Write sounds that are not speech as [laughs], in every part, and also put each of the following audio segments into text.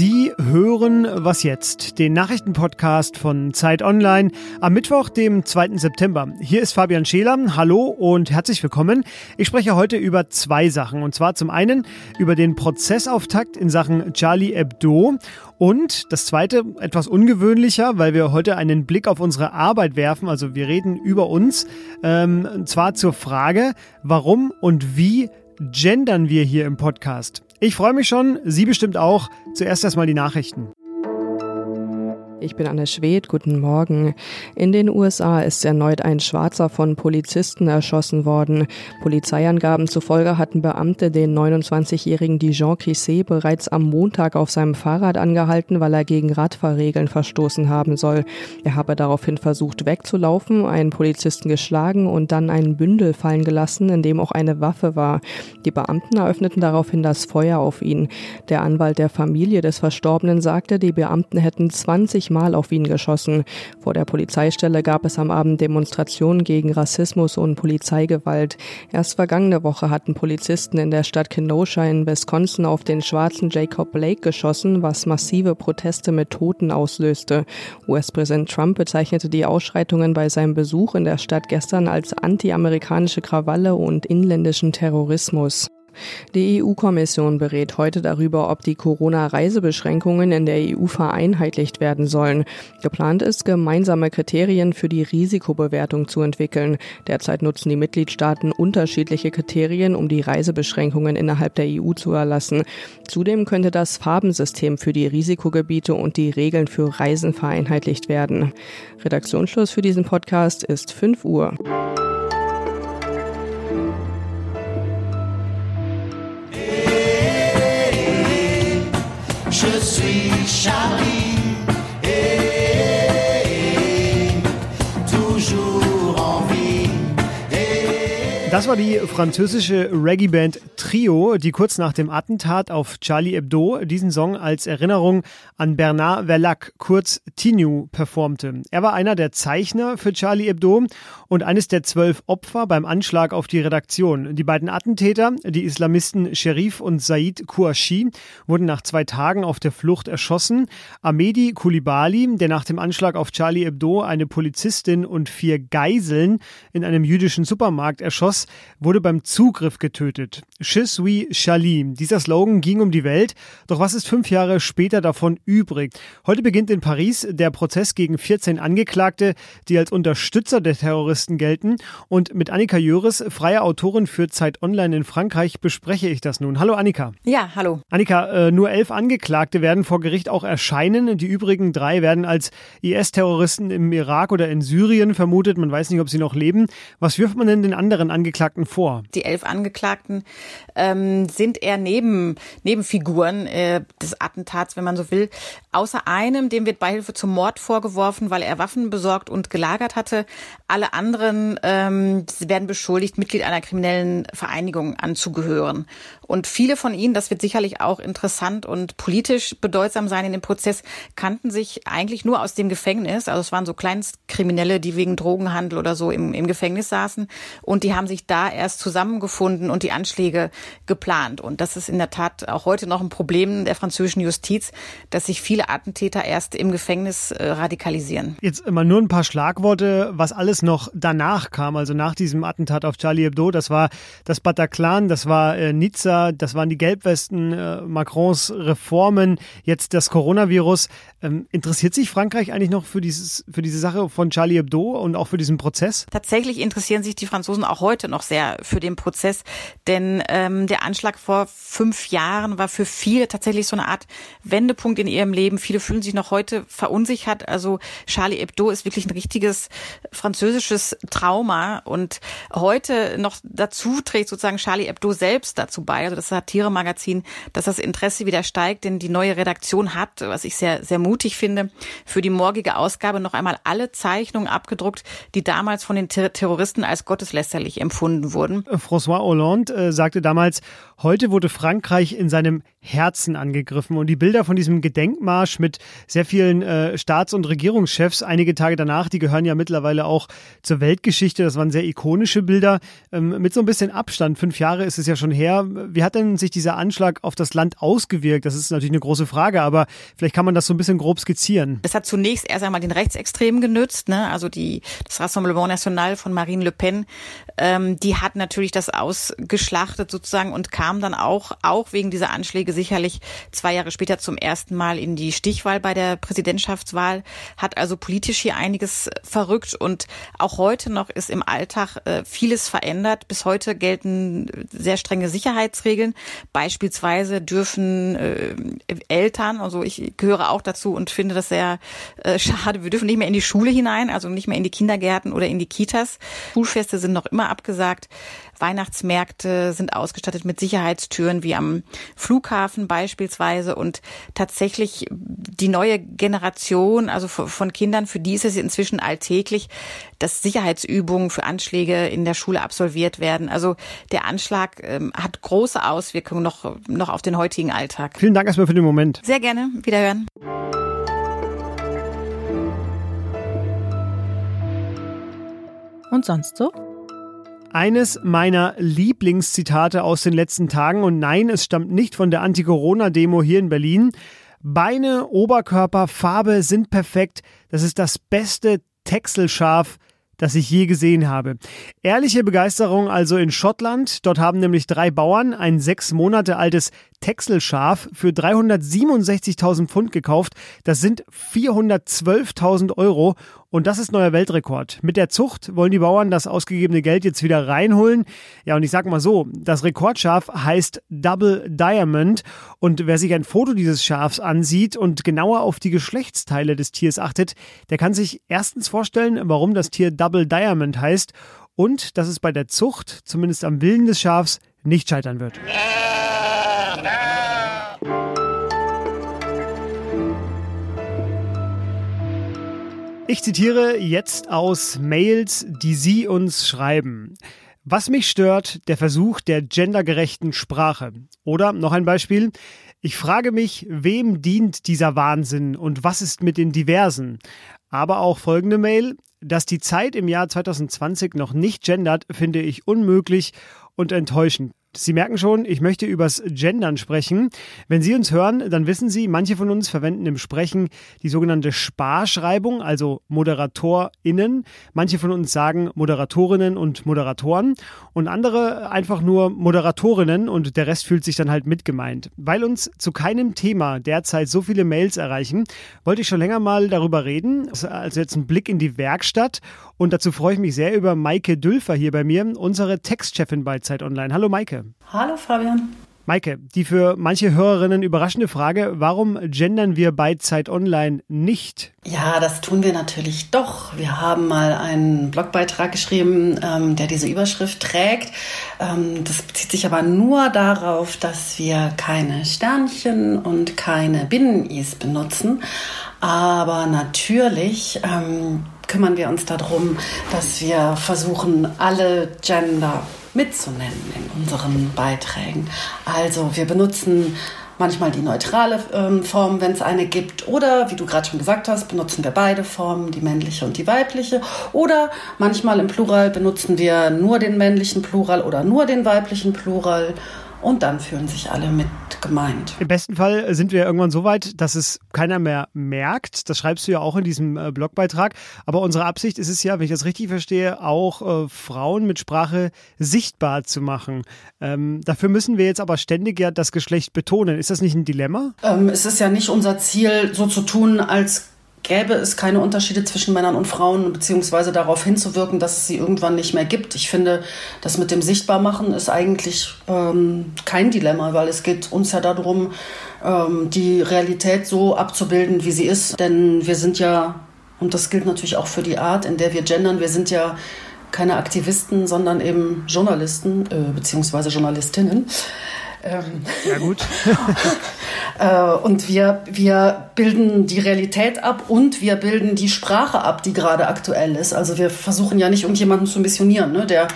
Sie hören Was jetzt? Den Nachrichtenpodcast von Zeit Online am Mittwoch, dem 2. September. Hier ist Fabian Scheler. Hallo und herzlich willkommen. Ich spreche heute über zwei Sachen. Und zwar zum einen über den Prozessauftakt in Sachen Charlie Hebdo und das zweite, etwas ungewöhnlicher, weil wir heute einen Blick auf unsere Arbeit werfen. Also wir reden über uns. Ähm, und zwar zur Frage, warum und wie gendern wir hier im Podcast? Ich freue mich schon, Sie bestimmt auch. Zuerst erstmal die Nachrichten. Ich bin Anne Schwedt, guten Morgen. In den USA ist erneut ein Schwarzer von Polizisten erschossen worden. Polizeiangaben zufolge hatten Beamte den 29-jährigen Dijon Crisset bereits am Montag auf seinem Fahrrad angehalten, weil er gegen Radfahrregeln verstoßen haben soll. Er habe daraufhin versucht wegzulaufen, einen Polizisten geschlagen und dann einen Bündel fallen gelassen, in dem auch eine Waffe war. Die Beamten eröffneten daraufhin das Feuer auf ihn. Der Anwalt der Familie des Verstorbenen sagte, die Beamten hätten 20 Mal auf ihn geschossen. Vor der Polizeistelle gab es am Abend Demonstrationen gegen Rassismus und Polizeigewalt. Erst vergangene Woche hatten Polizisten in der Stadt Kenosha in Wisconsin auf den schwarzen Jacob Blake geschossen, was massive Proteste mit Toten auslöste. US-Präsident Trump bezeichnete die Ausschreitungen bei seinem Besuch in der Stadt gestern als anti-amerikanische Krawalle und inländischen Terrorismus. Die EU-Kommission berät heute darüber, ob die Corona-Reisebeschränkungen in der EU vereinheitlicht werden sollen. Geplant ist, gemeinsame Kriterien für die Risikobewertung zu entwickeln. Derzeit nutzen die Mitgliedstaaten unterschiedliche Kriterien, um die Reisebeschränkungen innerhalb der EU zu erlassen. Zudem könnte das Farbensystem für die Risikogebiete und die Regeln für Reisen vereinheitlicht werden. Redaktionsschluss für diesen Podcast ist 5 Uhr. Das war die französische Reggae-Band Trio, die kurz nach dem Attentat auf Charlie Hebdo diesen Song als Erinnerung an Bernard Verlac, kurz Tinu, performte. Er war einer der Zeichner für Charlie Hebdo und eines der zwölf Opfer beim Anschlag auf die Redaktion. Die beiden Attentäter, die Islamisten Sherif und Said Kouachi, wurden nach zwei Tagen auf der Flucht erschossen. Ahmedi Koulibaly, der nach dem Anschlag auf Charlie Hebdo eine Polizistin und vier Geiseln in einem jüdischen Supermarkt erschoss, wurde beim Zugriff getötet. Je suis Charlie. Dieser Slogan ging um die Welt. Doch was ist fünf Jahre später davon übrig? Heute beginnt in Paris der Prozess gegen 14 Angeklagte, die als Unterstützer der Terroristen gelten. Und mit Annika Jöris, freie Autorin für Zeit Online in Frankreich, bespreche ich das nun. Hallo Annika. Ja, hallo. Annika, äh, nur elf Angeklagte werden vor Gericht auch erscheinen. Die übrigen drei werden als IS-Terroristen im Irak oder in Syrien vermutet. Man weiß nicht, ob sie noch leben. Was wirft man denn den anderen Angeklagten vor? Die elf Angeklagten ähm, sind eher Neben, Nebenfiguren äh, des Attentats, wenn man so will. Außer einem, dem wird Beihilfe zum Mord vorgeworfen, weil er Waffen besorgt und gelagert hatte. Alle anderen ähm, werden beschuldigt, Mitglied einer kriminellen Vereinigung anzugehören. Und viele von ihnen, das wird sicherlich auch interessant und politisch bedeutsam sein in dem Prozess, kannten sich eigentlich nur aus dem Gefängnis. Also es waren so Kleinstkriminelle, die wegen Drogenhandel oder so im, im Gefängnis saßen. Und die haben sich da erst zusammengefunden und die Anschläge geplant. Und das ist in der Tat auch heute noch ein Problem der französischen Justiz, dass sich viele Attentäter erst im Gefängnis äh, radikalisieren. Jetzt immer nur ein paar Schlagworte, was alles noch danach kam, also nach diesem Attentat auf Charlie Hebdo. Das war das Bataclan, das war äh, Nizza, das waren die Gelbwesten, äh, Macrons Reformen, jetzt das Coronavirus. Ähm, interessiert sich Frankreich eigentlich noch für, dieses, für diese Sache von Charlie Hebdo und auch für diesen Prozess? Tatsächlich interessieren sich die Franzosen auch heute noch sehr für den Prozess, denn ähm, der Anschlag vor fünf Jahren war für viele tatsächlich so eine Art Wendepunkt in ihrem Leben. Viele fühlen sich noch heute verunsichert. Also Charlie Hebdo ist wirklich ein richtiges französisches Trauma und heute noch dazu trägt sozusagen Charlie Hebdo selbst dazu bei also das Satire-Magazin, dass das Interesse wieder steigt, denn die neue Redaktion hat, was ich sehr, sehr mutig finde, für die morgige Ausgabe noch einmal alle Zeichnungen abgedruckt, die damals von den Ter Terroristen als gotteslästerlich empfunden wurden. François Hollande äh, sagte damals, Heute wurde Frankreich in seinem Herzen angegriffen und die Bilder von diesem Gedenkmarsch mit sehr vielen äh, Staats- und Regierungschefs einige Tage danach, die gehören ja mittlerweile auch zur Weltgeschichte. Das waren sehr ikonische Bilder ähm, mit so ein bisschen Abstand. Fünf Jahre ist es ja schon her. Wie hat denn sich dieser Anschlag auf das Land ausgewirkt? Das ist natürlich eine große Frage, aber vielleicht kann man das so ein bisschen grob skizzieren. Das hat zunächst erst einmal den Rechtsextremen genützt, ne? also die, das Rassemblement National von Marine Le Pen, ähm, die hat natürlich das ausgeschlachtet sozusagen und kam dann auch, auch wegen dieser Anschläge sicherlich zwei Jahre später zum ersten Mal in die Stichwahl bei der Präsidentschaftswahl, hat also politisch hier einiges verrückt und auch heute noch ist im Alltag äh, vieles verändert. Bis heute gelten sehr strenge Sicherheitsregeln. Beispielsweise dürfen äh, Eltern, also ich gehöre auch dazu und finde das sehr äh, schade, wir dürfen nicht mehr in die Schule hinein, also nicht mehr in die Kindergärten oder in die Kitas. Schulfeste sind noch immer abgesagt. Weihnachtsmärkte sind ausgestattet mit Sicherheitstüren wie am Flughafen beispielsweise und tatsächlich die neue Generation, also von Kindern, für die ist es inzwischen alltäglich, dass Sicherheitsübungen für Anschläge in der Schule absolviert werden. Also der Anschlag ähm, hat große Auswirkungen noch, noch auf den heutigen Alltag. Vielen Dank erstmal für den Moment. Sehr gerne. Wiederhören. Und sonst so? Eines meiner Lieblingszitate aus den letzten Tagen, und nein, es stammt nicht von der Anti-Corona-Demo hier in Berlin. Beine, Oberkörper, Farbe sind perfekt. Das ist das beste Texelschaf, das ich je gesehen habe. Ehrliche Begeisterung also in Schottland. Dort haben nämlich drei Bauern ein sechs Monate altes Texelschaf für 367.000 Pfund gekauft. Das sind 412.000 Euro und das ist neuer Weltrekord. Mit der Zucht wollen die Bauern das ausgegebene Geld jetzt wieder reinholen. Ja, und ich sag mal so, das Rekordschaf heißt Double Diamond und wer sich ein Foto dieses Schafs ansieht und genauer auf die Geschlechtsteile des Tiers achtet, der kann sich erstens vorstellen, warum das Tier Double Diamond heißt und dass es bei der Zucht, zumindest am Willen des Schafs, nicht scheitern wird. Ich zitiere jetzt aus Mails, die Sie uns schreiben. Was mich stört, der Versuch der gendergerechten Sprache. Oder noch ein Beispiel. Ich frage mich, wem dient dieser Wahnsinn und was ist mit den Diversen? Aber auch folgende Mail. Dass die Zeit im Jahr 2020 noch nicht gendert, finde ich unmöglich und enttäuschend. Sie merken schon, ich möchte übers Gendern sprechen. Wenn Sie uns hören, dann wissen Sie, manche von uns verwenden im Sprechen die sogenannte Sparschreibung, also ModeratorInnen. Manche von uns sagen Moderatorinnen und Moderatoren und andere einfach nur Moderatorinnen und der Rest fühlt sich dann halt mitgemeint. Weil uns zu keinem Thema derzeit so viele Mails erreichen, wollte ich schon länger mal darüber reden. Also jetzt ein Blick in die Werkstatt und dazu freue ich mich sehr über Maike Dülfer hier bei mir, unsere Textchefin bei Zeit Online. Hallo Maike. Hallo Fabian. Maike, die für manche Hörerinnen überraschende Frage, warum gendern wir bei Zeit Online nicht? Ja, das tun wir natürlich doch. Wir haben mal einen Blogbeitrag geschrieben, ähm, der diese Überschrift trägt. Ähm, das bezieht sich aber nur darauf, dass wir keine Sternchen und keine Binnen-Is benutzen. Aber natürlich ähm, kümmern wir uns darum, dass wir versuchen, alle Gender mitzunennen in unseren Beiträgen. Also wir benutzen manchmal die neutrale ähm, Form, wenn es eine gibt. Oder, wie du gerade schon gesagt hast, benutzen wir beide Formen, die männliche und die weibliche. Oder manchmal im Plural benutzen wir nur den männlichen Plural oder nur den weiblichen Plural und dann fühlen sich alle mit gemeint. Im besten Fall sind wir irgendwann so weit, dass es keiner mehr merkt. Das schreibst du ja auch in diesem äh, Blogbeitrag. Aber unsere Absicht ist es ja, wenn ich das richtig verstehe, auch äh, Frauen mit Sprache sichtbar zu machen. Ähm, dafür müssen wir jetzt aber ständig ja das Geschlecht betonen. Ist das nicht ein Dilemma? Ähm, es ist ja nicht unser Ziel, so zu tun, als gäbe es keine Unterschiede zwischen Männern und Frauen, beziehungsweise darauf hinzuwirken, dass es sie irgendwann nicht mehr gibt. Ich finde, das mit dem Sichtbarmachen ist eigentlich ähm, kein Dilemma, weil es geht uns ja darum, ähm, die Realität so abzubilden, wie sie ist. Denn wir sind ja, und das gilt natürlich auch für die Art, in der wir gendern, wir sind ja keine Aktivisten, sondern eben Journalisten, äh, beziehungsweise Journalistinnen. Ähm, ja gut. [laughs] Äh, und wir, wir bilden die Realität ab und wir bilden die Sprache ab, die gerade aktuell ist. Also wir versuchen ja nicht irgendjemanden zu missionieren, ne? der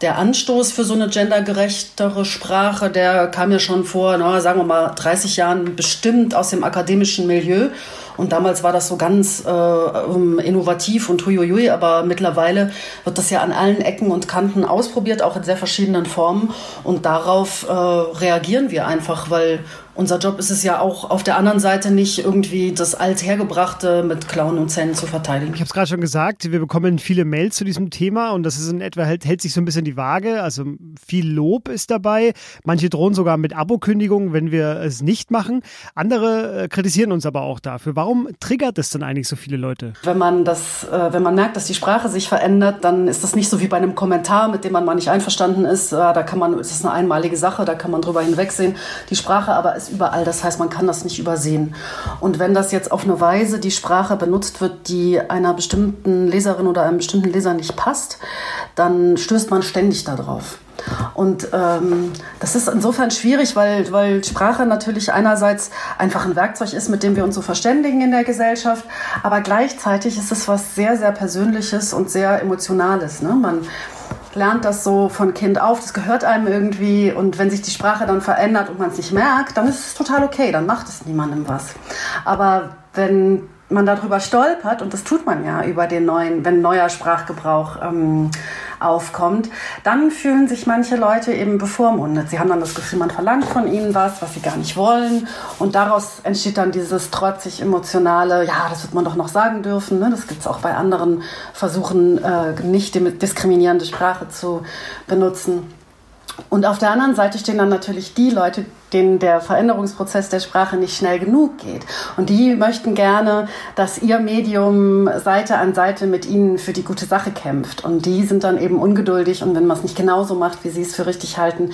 der Anstoß für so eine gendergerechtere Sprache, der kam ja schon vor, na, sagen wir mal, 30 Jahren bestimmt aus dem akademischen Milieu. Und damals war das so ganz äh, innovativ und huiuiui, aber mittlerweile wird das ja an allen Ecken und Kanten ausprobiert, auch in sehr verschiedenen Formen. Und darauf äh, reagieren wir einfach, weil unser Job ist es ja auch auf der anderen Seite nicht irgendwie das Althergebrachte mit Klauen und Zähnen zu verteidigen. Ich habe es gerade schon gesagt, wir bekommen viele Mails zu diesem Thema und das ist in etwa, hält, hält sich so ein bisschen die Waage. Also viel Lob ist dabei. Manche drohen sogar mit Abokündigungen, wenn wir es nicht machen. Andere äh, kritisieren uns aber auch dafür. Warum triggert es denn eigentlich so viele Leute? Wenn man das, äh, wenn man merkt, dass die Sprache sich verändert, dann ist das nicht so wie bei einem Kommentar, mit dem man mal nicht einverstanden ist. Äh, da kann man, es ist eine einmalige Sache, da kann man drüber hinwegsehen. Die Sprache aber ist überall. Das heißt, man kann das nicht übersehen. Und wenn das jetzt auf eine Weise die Sprache benutzt wird, die einer bestimmten Leserin oder einem bestimmten Leser nicht passt, dann stößt man ständig darauf. Und ähm, das ist insofern schwierig, weil, weil Sprache natürlich einerseits einfach ein Werkzeug ist, mit dem wir uns so verständigen in der Gesellschaft, aber gleichzeitig ist es was sehr, sehr Persönliches und sehr Emotionales. Ne? Man, lernt das so von Kind auf, das gehört einem irgendwie und wenn sich die Sprache dann verändert und man es nicht merkt, dann ist es total okay, dann macht es niemandem was. Aber wenn man darüber stolpert, und das tut man ja über den neuen, wenn neuer Sprachgebrauch ähm, aufkommt, dann fühlen sich manche Leute eben bevormundet. Sie haben dann das Gefühl, man verlangt von ihnen was, was sie gar nicht wollen. Und daraus entsteht dann dieses trotzig emotionale, ja, das wird man doch noch sagen dürfen. Ne? Das gibt es auch bei anderen Versuchen, äh, nicht diskriminierende Sprache zu benutzen. Und auf der anderen Seite stehen dann natürlich die Leute, denen der Veränderungsprozess der Sprache nicht schnell genug geht. Und die möchten gerne, dass ihr Medium Seite an Seite mit ihnen für die gute Sache kämpft. Und die sind dann eben ungeduldig. Und wenn man es nicht genauso macht, wie sie es für richtig halten,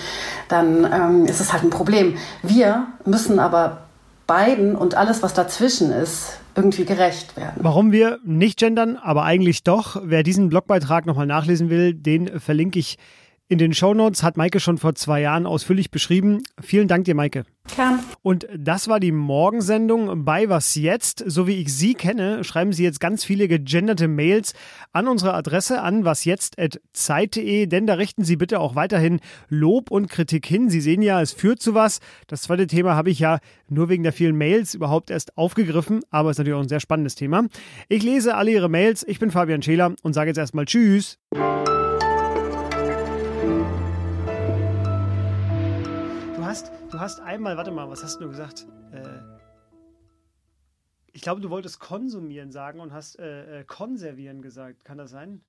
dann ähm, ist es halt ein Problem. Wir müssen aber beiden und alles, was dazwischen ist, irgendwie gerecht werden. Warum wir nicht gendern, aber eigentlich doch. Wer diesen Blogbeitrag nochmal nachlesen will, den verlinke ich in den Shownotes hat Maike schon vor zwei Jahren ausführlich beschrieben. Vielen Dank dir, Maike. Kann. Und das war die Morgensendung bei Was Jetzt. So wie ich Sie kenne, schreiben Sie jetzt ganz viele gegenderte Mails an unsere Adresse an wasjetzt.zeit.de, denn da richten Sie bitte auch weiterhin Lob und Kritik hin. Sie sehen ja, es führt zu was. Das zweite Thema habe ich ja nur wegen der vielen Mails überhaupt erst aufgegriffen, aber es ist natürlich auch ein sehr spannendes Thema. Ich lese alle Ihre Mails. Ich bin Fabian Scheler und sage jetzt erstmal Tschüss. Du hast einmal, warte mal, was hast du gesagt? Äh, ich glaube, du wolltest konsumieren sagen und hast äh, äh konservieren gesagt. Kann das sein?